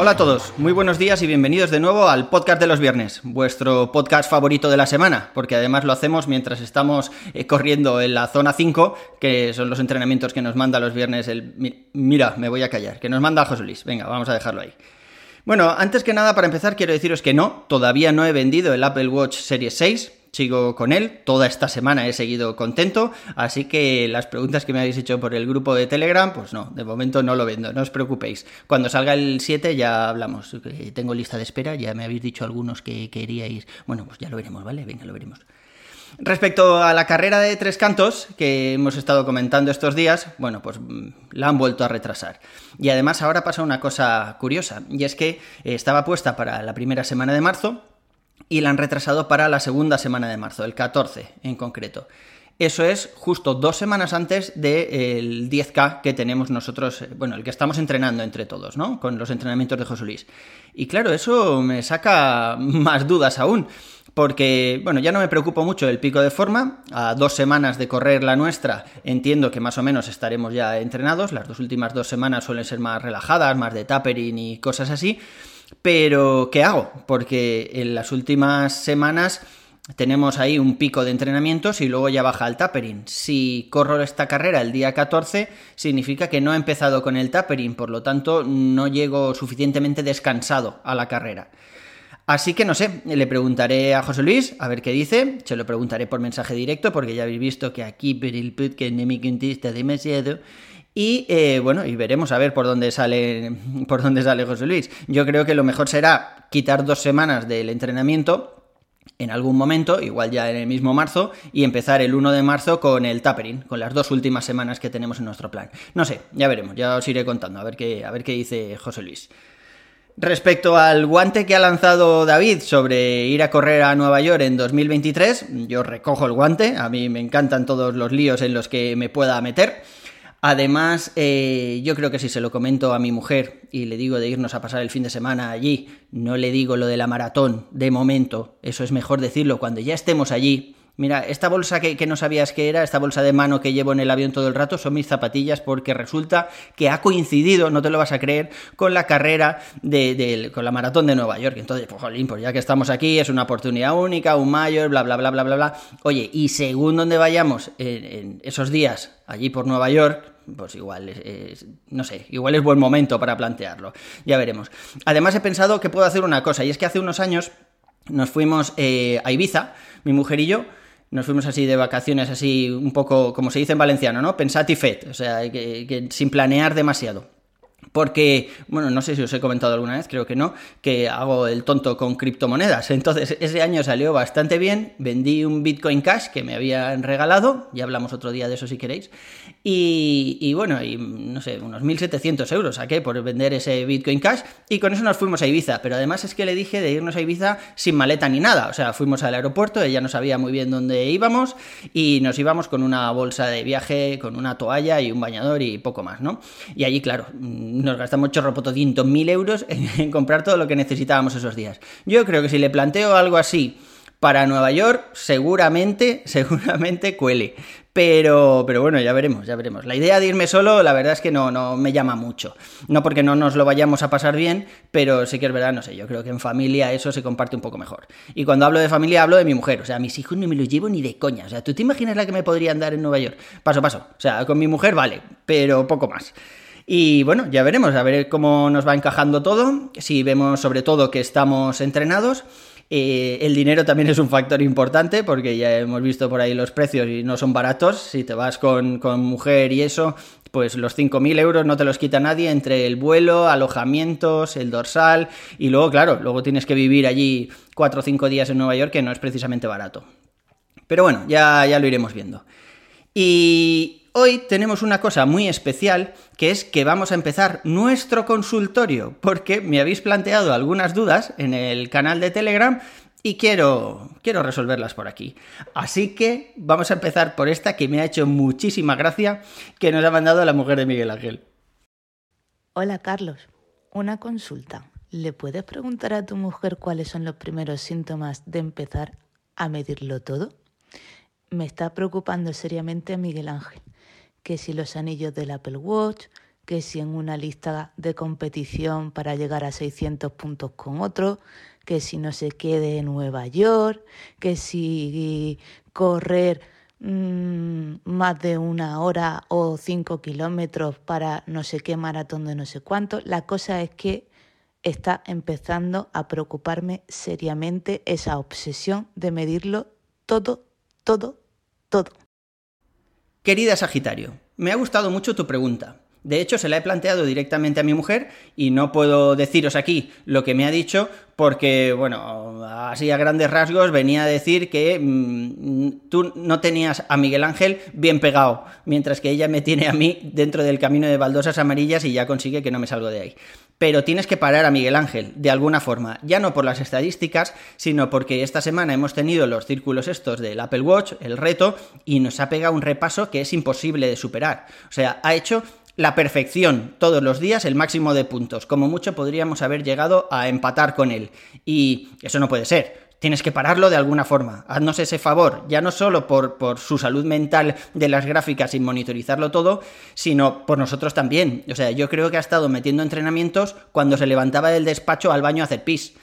Hola a todos, muy buenos días y bienvenidos de nuevo al podcast de los viernes, vuestro podcast favorito de la semana, porque además lo hacemos mientras estamos eh, corriendo en la zona 5, que son los entrenamientos que nos manda los viernes el... Mira, me voy a callar, que nos manda José Luis, venga, vamos a dejarlo ahí. Bueno, antes que nada, para empezar, quiero deciros que no, todavía no he vendido el Apple Watch Series 6. Sigo con él, toda esta semana he seguido contento, así que las preguntas que me habéis hecho por el grupo de Telegram, pues no, de momento no lo vendo, no os preocupéis. Cuando salga el 7 ya hablamos, tengo lista de espera, ya me habéis dicho algunos que queríais, bueno, pues ya lo veremos, ¿vale? Venga, lo veremos. Respecto a la carrera de tres cantos que hemos estado comentando estos días, bueno, pues mm, la han vuelto a retrasar. Y además ahora pasa una cosa curiosa, y es que estaba puesta para la primera semana de marzo y la han retrasado para la segunda semana de marzo, el 14 en concreto. Eso es justo dos semanas antes del 10K que tenemos nosotros, eh, bueno, el que estamos entrenando entre todos, ¿no? Con los entrenamientos de José Luis. Y claro, eso me saca más dudas aún porque, bueno, ya no me preocupo mucho del pico de forma. A dos semanas de correr la nuestra, entiendo que más o menos estaremos ya entrenados. Las dos últimas dos semanas suelen ser más relajadas, más de tapering y cosas así. Pero, ¿qué hago? Porque en las últimas semanas tenemos ahí un pico de entrenamientos y luego ya baja el tapering. Si corro esta carrera el día 14, significa que no he empezado con el tapering, por lo tanto no llego suficientemente descansado a la carrera. Así que no sé, le preguntaré a José Luis a ver qué dice, se lo preguntaré por mensaje directo porque ya habéis visto que aquí por el que no me demasiado. Y eh, bueno, y veremos a ver por dónde sale por dónde sale José Luis. Yo creo que lo mejor será quitar dos semanas del entrenamiento en algún momento, igual ya en el mismo marzo, y empezar el 1 de marzo con el tapering, con las dos últimas semanas que tenemos en nuestro plan. No sé, ya veremos, ya os iré contando, a ver qué, a ver qué dice José Luis. Respecto al guante que ha lanzado David sobre ir a correr a Nueva York en 2023, yo recojo el guante, a mí me encantan todos los líos en los que me pueda meter. Además, eh, yo creo que si se lo comento a mi mujer y le digo de irnos a pasar el fin de semana allí, no le digo lo de la maratón de momento, eso es mejor decirlo cuando ya estemos allí, Mira, esta bolsa que, no sabías que era, esta bolsa de mano que llevo en el avión todo el rato, son mis zapatillas porque resulta que ha coincidido, no te lo vas a creer, con la carrera de, con la maratón de Nueva York. Entonces, pues, jolín, pues ya que estamos aquí, es una oportunidad única, un mayor, bla, bla, bla, bla, bla, bla. Oye, y según donde vayamos en, esos días, allí por Nueva York, pues igual es, no sé, igual es buen momento para plantearlo. Ya veremos. Además he pensado que puedo hacer una cosa, y es que hace unos años nos fuimos eh, a Ibiza, mi mujer y yo, nos fuimos así de vacaciones, así un poco, como se dice en valenciano, ¿no? Pensat y fet, o sea, que sin planear demasiado. Porque, bueno, no sé si os he comentado alguna vez, creo que no, que hago el tonto con criptomonedas. Entonces, ese año salió bastante bien, vendí un Bitcoin Cash que me habían regalado, ya hablamos otro día de eso si queréis, y, bueno, y no sé, unos 1.700 euros saqué por vender ese Bitcoin Cash, y con eso nos fuimos a Ibiza, pero además es que le dije de irnos a Ibiza sin maleta ni nada, o sea, fuimos al aeropuerto, ella no sabía muy bien dónde íbamos, y nos íbamos con una bolsa de viaje, con una toalla y un bañador y poco más, ¿no? Y allí, claro, nos gastamos chorropotodientos mil euros en, comprar todo lo que necesitábamos esos días. Yo creo que si le planteo algo así para Nueva York, seguramente, seguramente cuele. Pero, pero bueno, ya veremos, ya veremos. La idea de irme solo, la verdad es que no, no me llama mucho. No porque no nos lo vayamos a pasar bien, pero sí que es verdad, no sé, yo creo que en familia eso se comparte un poco mejor. Y cuando hablo de familia, hablo de mi mujer. O sea, mis hijos no me los llevo ni de coña. O sea, ¿tú te imaginas la que me podrían dar en Nueva York? Paso, paso. O sea, con mi mujer vale, pero poco más. Y bueno, ya veremos, a ver cómo nos va encajando todo, si vemos sobre todo que estamos entrenados. Eh, el dinero también es un factor importante porque ya hemos visto por ahí los precios y no son baratos. Si te vas con, mujer y eso, pues los 5.000 euros no te los quita nadie entre el vuelo, alojamientos, el dorsal y luego, claro, luego tienes que vivir allí 4 o 5 días en Nueva York que no es precisamente barato. Pero bueno, ya, ya lo iremos viendo. Y, Hoy tenemos una cosa muy especial, que es que vamos a empezar nuestro consultorio, porque me habéis planteado algunas dudas en el canal de Telegram y quiero, quiero resolverlas por aquí. Así que vamos a empezar por esta que me ha hecho muchísima gracia, que nos ha mandado la mujer de Miguel Ángel. Hola Carlos, Una consulta. ¿Le puedes preguntar a tu mujer cuáles son los primeros síntomas de empezar a medirlo todo? Me está preocupando seriamente Miguel Ángel, que si los anillos del Apple Watch, que si en una lista de competición para llegar a 600 puntos con otro, que si no se quede en Nueva York, que si correr mmm, más de una hora o cinco kilómetros para no sé qué maratón de no sé cuánto. La cosa es que está empezando a preocuparme seriamente esa obsesión de medirlo todo, todo, todo. Querida Sagitario, me ha gustado mucho tu pregunta. De hecho, se la he planteado directamente a mi mujer y no puedo deciros aquí lo que me ha dicho porque, bueno, así a grandes rasgos venía a decir que mmm, tú no tenías a Miguel Ángel bien pegado, mientras que ella me tiene a mí dentro del camino de baldosas amarillas y ya consigue que no me salgo de ahí. Pero tienes que parar a Miguel Ángel, de alguna forma, ya no por las estadísticas, sino porque esta semana hemos tenido los círculos estos del Apple Watch, el reto, y nos ha pegado un repaso que es imposible de superar. O sea, ha hecho la perfección todos los días, el máximo de puntos. Como mucho podríamos haber llegado a empatar con él. Y eso no puede ser. Tienes que pararlo de alguna forma. Haznos ese favor, ya no solo por, por, su salud mental de las gráficas y monitorizarlo todo, sino por nosotros también. O sea, yo creo que ha estado metiendo entrenamientos cuando se levantaba del despacho al baño a hacer pis.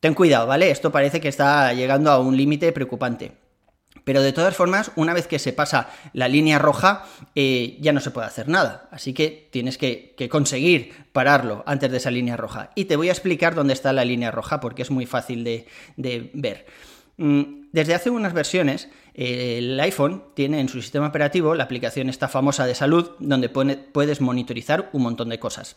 Ten cuidado, ¿vale? Esto parece que está llegando a un límite preocupante. Pero de todas formas, una vez que se pasa la línea roja, eh, ya no se puede hacer nada. Así que tienes que, conseguir pararlo antes de esa línea roja. Y te voy a explicar dónde está la línea roja porque es muy fácil de, ver. Mm, desde hace unas versiones, eh, el iPhone tiene en su sistema operativo la aplicación esta famosa de salud, donde puedes monitorizar un montón de cosas.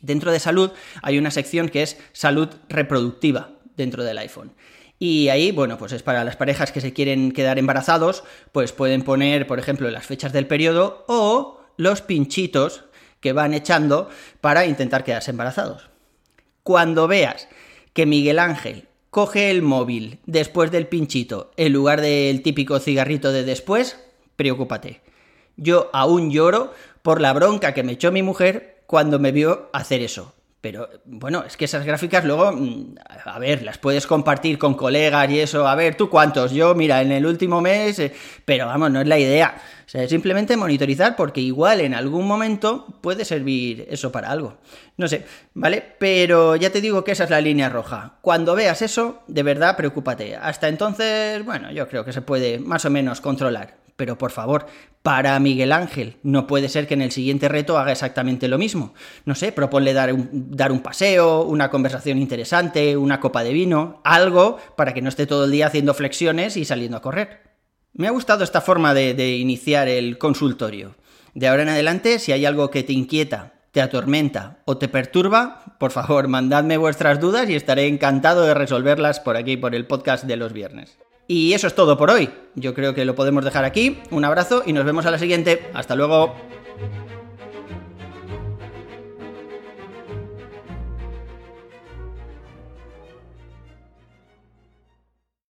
Dentro de salud hay una sección que es salud reproductiva dentro del iPhone. Y ahí, bueno, pues es para las parejas que se quieren quedar embarazados, pues pueden poner, por ejemplo, las fechas del periodo o los pinchitos que van echando para intentar quedarse embarazados. Cuando veas que Miguel Ángel coge el móvil después del pinchito en lugar del típico cigarrito de después, preocúpate. Yo aún lloro por la bronca que me echó mi mujer cuando me vio hacer eso. Pero bueno, es que esas gráficas luego, mm, a ver, las puedes compartir con colegas y eso. A ver, ¿tú cuántos? Yo, mira, en el último mes, eh, pero vamos, no es la idea. O sea, simplemente monitorizar porque igual en algún momento puede servir eso para algo. No sé, ¿vale? Pero ya te digo que esa es la línea roja. Cuando veas eso, de verdad, preocúpate. Hasta entonces, bueno, yo creo que se puede más o menos controlar pero por favor, para Miguel Ángel, no puede ser que en el siguiente reto haga exactamente lo mismo. No sé, proponle dar un, dar un paseo, una conversación interesante, una copa de vino, algo para que no esté todo el día haciendo flexiones y saliendo a correr. Me ha gustado esta forma de, de iniciar el consultorio. De ahora en adelante, si hay algo que te inquieta, te atormenta o te perturba, por favor, mandadme vuestras dudas y estaré encantado de resolverlas por aquí, por el podcast de los viernes. Y eso es todo por hoy. Yo creo que lo podemos dejar aquí. Un abrazo y nos vemos a la siguiente. Hasta luego.